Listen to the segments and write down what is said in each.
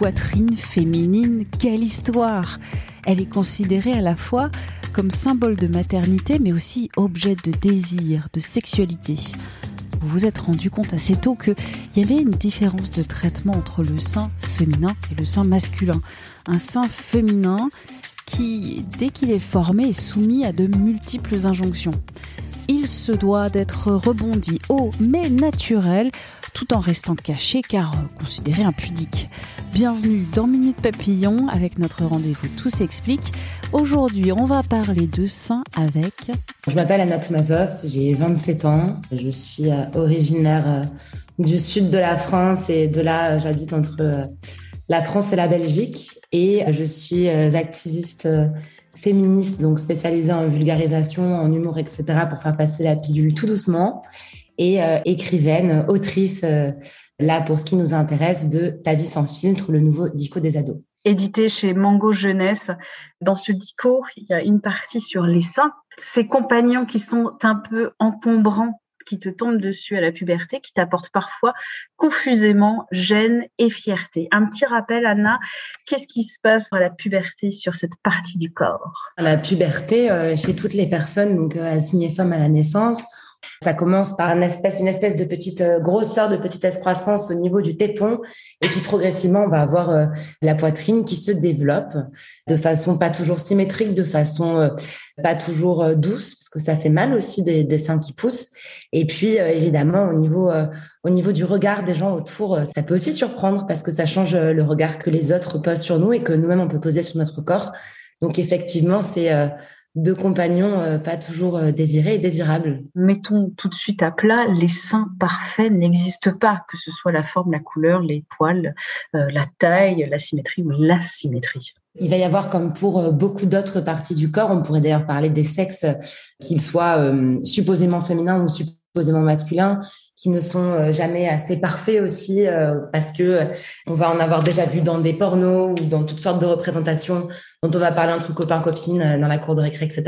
Poitrine féminine, quelle histoire Elle est considérée à la fois comme symbole de maternité, mais aussi objet de désir, de sexualité. Vous vous êtes rendu compte assez tôt qu'il y avait une différence de traitement entre le sein féminin et le sein masculin. Un sein féminin qui, dès qu'il est formé, est soumis à de multiples injonctions. Il se doit d'être rebondi haut mais naturel tout en restant caché car considéré impudique. Bienvenue dans Minute Papillon avec notre rendez-vous Tout s'explique. Aujourd'hui, on va parler de seins avec... Je m'appelle Anna Toumazov, j'ai 27 ans, je suis euh, originaire euh, du sud de la France et de là, j'habite entre euh, la France et la Belgique et je suis activiste féministe, donc spécialisée en vulgarisation, en humour, etc., pour faire passer la pilule tout doucement et écrivaine, autrice là pour ce qui nous intéresse de Ta vie sans filtre, le nouveau dico des ados édité chez Mango Jeunesse. Dans ce dico, il y a une partie sur les seins. Ces compagnons qui sont un peu encombrants, qui te tombent dessus à la puberté, qui t'apportent parfois confusément gêne et fierté. Un petit rappel, Anna, qu'est-ce qui se passe à la puberté sur cette partie du corps? La puberté, euh, chez toutes les personnes donc euh, assignées femmes à la naissance, ça commence par une espèce, une espèce de petite euh, grosseur, de petite excroissance au niveau du téton, et puis progressivement, on va avoir euh, la poitrine qui se développe de façon pas toujours symétrique, de façon euh, pas toujours douce, parce que ça fait mal aussi des, des seins qui poussent. Et puis, évidemment, au niveau, au niveau du regard des gens autour, ça peut aussi surprendre parce que ça change le regard que les autres posent sur nous et que nous-mêmes on peut poser sur notre corps. Donc, effectivement, c'est de compagnons euh, pas toujours euh, désirés et désirables. Mettons tout de suite à plat, les seins parfaits n'existent pas, que ce soit la forme, la couleur, les poils, euh, la taille, la symétrie ou l'asymétrie. Il va y avoir, comme pour beaucoup d'autres parties du corps, on pourrait d'ailleurs parler des sexes, qu'ils soient supposément féminins ou supposément masculins, qui ne sont euh, jamais assez parfaits aussi euh, parce que euh, on va en avoir déjà vu dans des pornos ou dans toutes sortes de représentations dont on va parler entre copains copines dans la cour de récré etc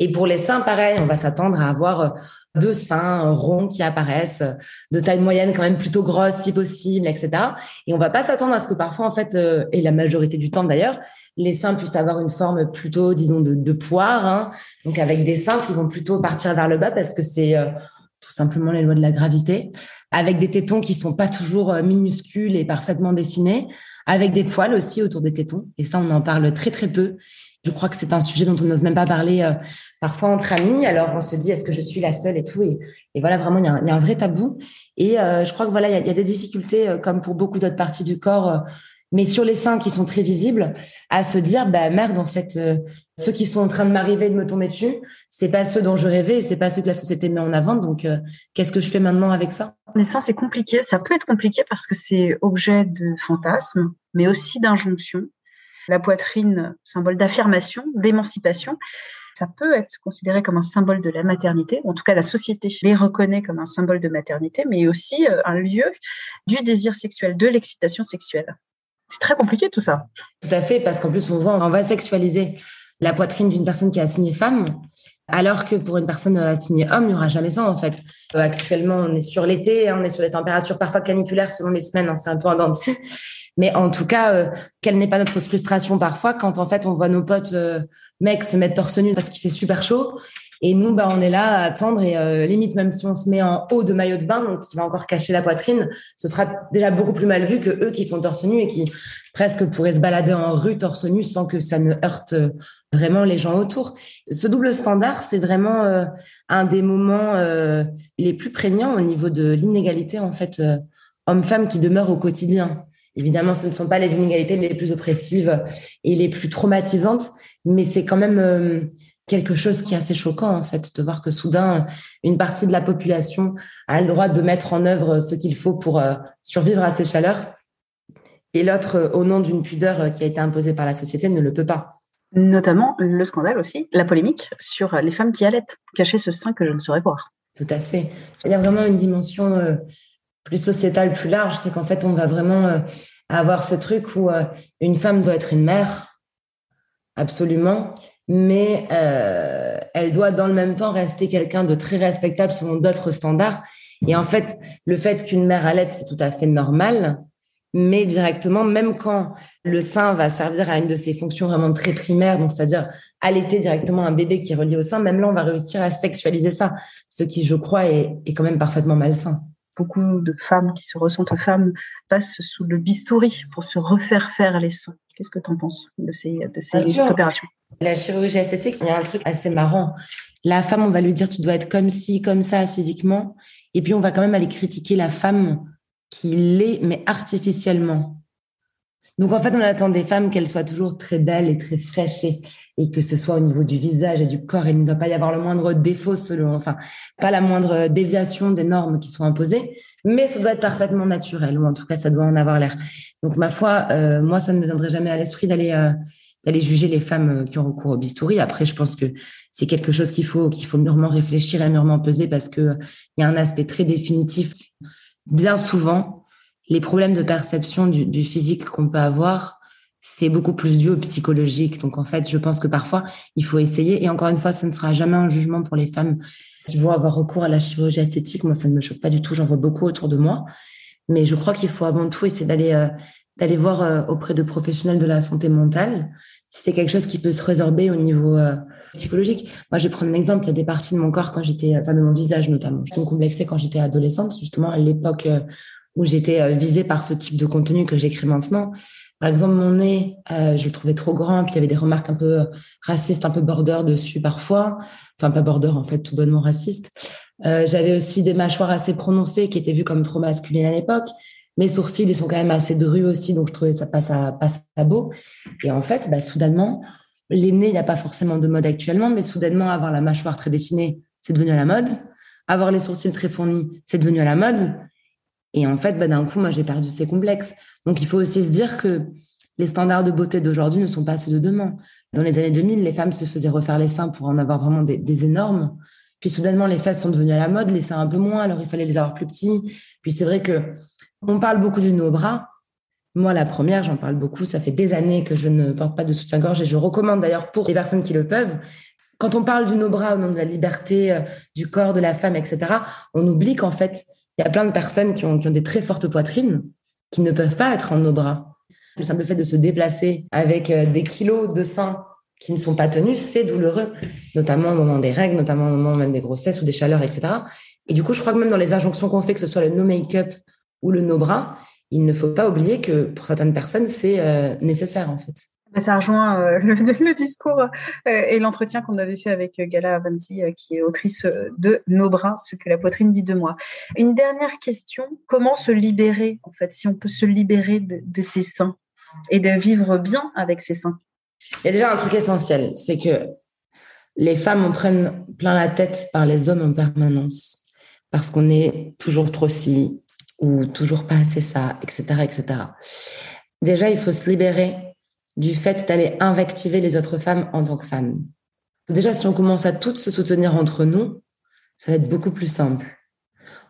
et pour les seins pareil on va s'attendre à avoir deux seins ronds qui apparaissent de taille moyenne quand même plutôt grosse si possible etc et on va pas s'attendre à ce que parfois en fait et la majorité du temps d'ailleurs les seins puissent avoir une forme plutôt disons de, de poire hein, donc avec des seins qui vont plutôt partir vers le bas parce que c'est tout simplement les lois de la gravité, avec des tétons qui sont pas toujours euh, minuscules et parfaitement dessinés, avec des poils aussi autour des tétons. Et ça, on en parle très très peu. Je crois que c'est un sujet dont on n'ose même pas parler euh, parfois entre amis. Alors on se dit, est-ce que je suis la seule et tout et, voilà, vraiment, il y, a un, vrai tabou. Et euh, je crois que voilà, il y, a, des difficultés, comme pour beaucoup d'autres parties du corps mais sur les seins qui sont très visibles, à se dire bah merde en fait, euh, ceux qui sont en train de m'arriver et de me tomber dessus, c'est pas ceux dont je rêvais et c'est pas ceux que la société met en avant. Donc euh, qu'est-ce que je fais maintenant avec ça? Les seins c'est compliqué, ça peut être compliqué parce que c'est objet de fantasme, mais aussi d'injonction. La poitrine, symbole d'affirmation, d'émancipation. Ça peut être considéré comme un symbole de la maternité, en tout cas la société les reconnaît comme un symbole de maternité, mais aussi euh, un lieu du désir sexuel, de l'excitation sexuelle. C'est très compliqué tout ça. Tout à fait, parce qu'en plus, on voit, on va sexualiser la poitrine d'une personne qui est assignée femme, alors que pour une personne assignée homme, il n'y aura jamais ça en fait. Euh, actuellement, on est sur l'été, hein, on est sur des températures parfois caniculaires selon les semaines, hein, c'est un peu en dents de Mais en tout cas, euh, quelle n'est pas notre frustration parfois quand en fait on voit nos potes euh, mecs se mettre torse nu parce qu'il fait super chaud et nous, bah, on est là à attendre et euh, limite, même si on se met en haut de maillot de bain, donc qui va encore cacher la poitrine, ce sera déjà beaucoup plus mal vu que eux qui sont torse nu et qui presque pourraient se balader en rue torse nu sans que ça ne heurte euh, vraiment les gens autour. Ce double standard, c'est vraiment euh, un des moments les plus prégnants au niveau de l'inégalité en fait homme-femme qui demeure au quotidien. Évidemment, ce ne sont pas les inégalités les plus oppressives et les plus traumatisantes, mais c'est quand même quelque chose qui est assez choquant en fait de voir que soudain une partie de la population a le droit de mettre en œuvre ce qu'il faut pour euh, survivre à ces chaleurs et l'autre au nom d'une pudeur qui a été imposée par la société ne le peut pas. Notamment le scandale aussi, la polémique sur les femmes qui allaitent, cacher ce sein que je ne saurais voir. Tout à fait. Il y a vraiment une dimension euh, plus sociétale, plus large, c'est qu'en fait on va vraiment euh, avoir ce truc où une femme doit être une mère, absolument, mais euh, elle doit dans le même temps rester quelqu'un de très respectable selon d'autres standards. Et en fait, le fait qu'une mère allaite, c'est tout à fait normal, mais directement, même quand le sein va servir à une de ses fonctions vraiment très primaires, donc c'est-à-dire allaiter directement un bébé qui est relié au sein, même là, on va réussir à sexualiser ça, ce qui, je crois, est, est quand même parfaitement malsain beaucoup de femmes qui se ressentent femmes passent sous le bistouri pour se refaire faire les seins. Qu'est-ce que tu en penses de ces, de ces opérations? La chirurgie esthétique, il y a un truc assez marrant. La femme, on va lui dire tu dois être comme ci, comme ça physiquement, et puis on va quand même aller critiquer la femme qui l'est, mais artificiellement. Donc en fait, on attend des femmes qu'elles soient toujours très belles et très fraîches et, que ce soit au niveau du visage et du corps. Il ne doit pas y avoir le moindre défaut selon, enfin, pas la moindre déviation des normes qui sont imposées, mais ça doit être parfaitement naturel ou en tout cas, ça doit en avoir l'air. Donc ma foi, euh, moi, ça ne me viendrait jamais à l'esprit d'aller euh, d'aller juger les femmes euh, qui ont recours au bistouri. Après, je pense que c'est quelque chose qu'il faut qu'il faut mûrement réfléchir et mûrement peser parce que il y a un aspect très définitif. Bien souvent, les problèmes de perception du, physique qu'on peut avoir, c'est beaucoup plus dû au psychologique. Donc en fait, je pense que parfois il faut essayer. Et encore une fois, ce ne sera jamais un jugement pour les femmes qui vont avoir recours à la chirurgie esthétique. Moi, ça ne me choque pas du tout. J'en vois beaucoup autour de moi. Mais je crois qu'il faut avant tout essayer d'aller euh, d'aller voir euh, auprès de professionnels de la santé mentale si c'est quelque chose qui peut se résorber au niveau euh, psychologique. Moi, je vais prendre un exemple. Il y a des parties de mon corps quand j'étais, enfin de mon visage notamment, qui me complexaient quand j'étais adolescente, justement à l'époque où j'étais visée par ce type de contenu que j'écris maintenant. Par exemple, mon nez, je le trouvais trop grand, puis il y avait des remarques un peu racistes, un peu border dessus parfois. Enfin, pas border, en fait, tout bonnement raciste. J'avais aussi des mâchoires assez prononcées qui étaient vues comme trop masculines à l'époque. Mes sourcils, ils sont quand même assez drus aussi, donc je trouvais ça pas ça, pas ça beau. Et en fait, bah, soudainement, les nez, il n'y a pas forcément de mode actuellement, mais soudainement, avoir la mâchoire très dessinée, c'est devenu à la mode. Avoir les sourcils très fournis, c'est devenu à la mode. Et en fait, bah, d'un coup, moi, j'ai perdu ces complexes. Donc, il faut aussi se dire que les standards de beauté d'aujourd'hui ne sont pas ceux de demain. Dans les années 2000, les femmes se faisaient refaire les seins pour en avoir vraiment des, énormes. Puis soudainement, les fesses sont devenues à la mode, les seins un peu moins, alors il fallait les avoir plus petits. Puis c'est vrai que on parle beaucoup du no-bras. Moi, la première, j'en parle beaucoup. Ça fait des années que je ne porte pas de soutien-gorge et je recommande d'ailleurs pour les personnes qui le peuvent. Quand on parle du no-bras au nom de la liberté euh, du corps de la femme, etc., on oublie qu'en fait, il y a plein de personnes qui ont, des très fortes poitrines qui ne peuvent pas être en no-bras. Le simple fait de se déplacer avec euh, des kilos de seins qui ne sont pas tenus, c'est douloureux, notamment au moment des règles, notamment au moment même des grossesses ou des chaleurs, etc. Et du coup, je crois que même dans les injonctions qu'on fait, que ce soit le no make-up ou le no-bras, il ne faut pas oublier que pour certaines personnes, c'est euh, nécessaire en fait. Ça rejoint euh, le, discours euh, et l'entretien qu'on avait fait avec Gala Avanzi, qui est autrice de Nos bras, ce que la poitrine dit de moi. Une dernière question, comment se libérer en fait, si on peut se libérer de, de ses seins et de vivre bien avec ses seins? Il y a déjà un truc essentiel, c'est que les femmes en prennent plein la tête par les hommes en permanence parce qu'on est toujours trop si, ou toujours pas assez ça, etc., etc. Déjà, il faut se libérer du fait d'aller invectiver les autres femmes en tant que femmes. Déjà, si on commence à toutes se soutenir entre nous, ça va être beaucoup plus simple.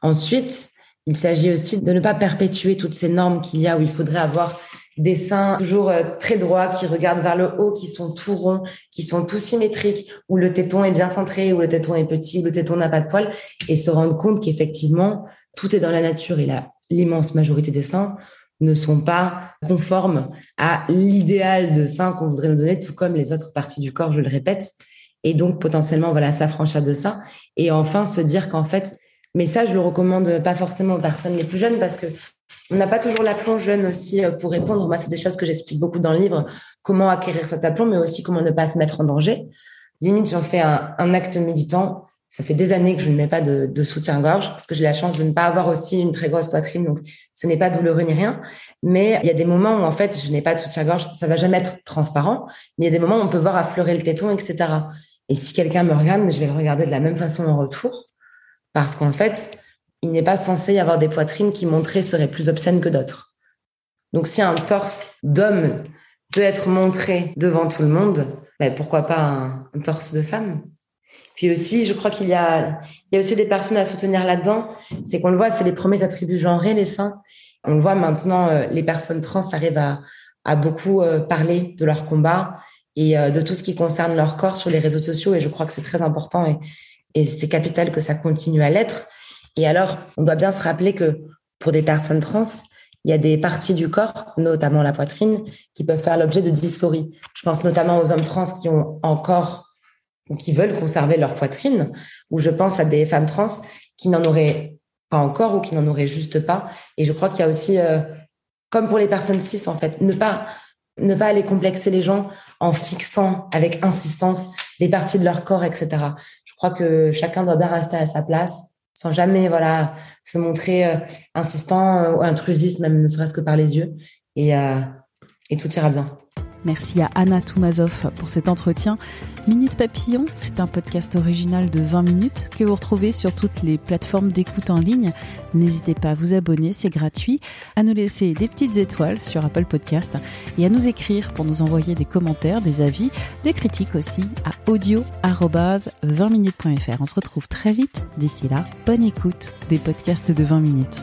Ensuite, il s'agit aussi de ne pas perpétuer toutes ces normes qu'il y a où il faudrait avoir des seins toujours euh, très droits, qui regardent vers le haut, qui sont tout ronds, qui sont tout symétriques, où le téton est bien centré, où le téton est petit, où le téton n'a pas de poils, et se rendre compte qu'effectivement, tout est dans la nature et l'immense majorité des seins ne sont pas conformes à l'idéal de sein qu'on voudrait nous donner, tout comme les autres parties du corps, je le répète. Et donc, potentiellement, voilà, s'affranchir de ça. Et enfin, se dire qu'en fait, mais ça, je le recommande pas forcément aux personnes les plus jeunes parce que on n'a pas toujours l'aplomb jeune aussi euh, pour répondre. Moi, c'est des choses que j'explique beaucoup dans le livre, comment acquérir cet aplomb, mais aussi comment ne pas se mettre en danger. Limite, j'en fais un, acte méditant. Ça fait des années que je ne mets pas de, soutien-gorge parce que j'ai la chance de ne pas avoir aussi une très grosse poitrine, donc ce n'est pas douloureux ni rien. Mais il y a des moments où en fait, je n'ai pas de soutien-gorge. Ça va jamais être transparent, mais il y a des moments où on peut voir affleurer le téton, etc. Et si quelqu'un me regarde, je vais le regarder de la même façon en retour. Parce qu'en fait, il n'est pas censé y avoir des poitrines qui montrées seraient plus obscènes que d'autres. Donc si un torse d'homme peut être montré devant tout le monde, ben, pourquoi pas un, torse de femme? Puis aussi, je crois qu'il y a, il y a aussi des personnes à soutenir là-dedans. C'est qu'on le voit, c'est les premiers attributs genrés, les seins. On le voit maintenant, euh, les personnes trans arrivent à, à beaucoup euh, parler de leur combat et euh, de tout ce qui concerne leur corps sur les réseaux sociaux. Et je crois que c'est très important et, et c'est capital que ça continue à l'être. Et alors, on doit bien se rappeler que pour des personnes trans, il y a des parties du corps, notamment la poitrine, qui peuvent faire l'objet de dysphorie. Je pense notamment aux hommes trans qui ont encore qui veulent conserver leur poitrine, ou je pense à des femmes trans qui n'en auraient pas encore ou qui n'en auraient juste pas. Et je crois qu'il y a aussi, euh, comme pour les personnes cis, en fait, ne pas ne pas aller complexer les gens en fixant avec insistance les parties de leur corps, etc. Je crois que chacun doit bien rester à sa place sans jamais voilà se montrer euh, insistant euh, ou intrusif, même ne serait-ce que par les yeux. Et, et tout ira bien. Merci à Anna Toumazov pour cet entretien. Minute Papillon, c'est un podcast original de 20 minutes que vous retrouvez sur toutes les plateformes d'écoute en ligne. N'hésitez pas à vous abonner, c'est gratuit, à nous laisser des petites étoiles sur Apple Podcast et à nous écrire pour nous envoyer des commentaires, des avis, des critiques aussi à audio-20minutes.fr. On se retrouve très vite. D'ici là, bonne écoute des podcasts de 20 minutes.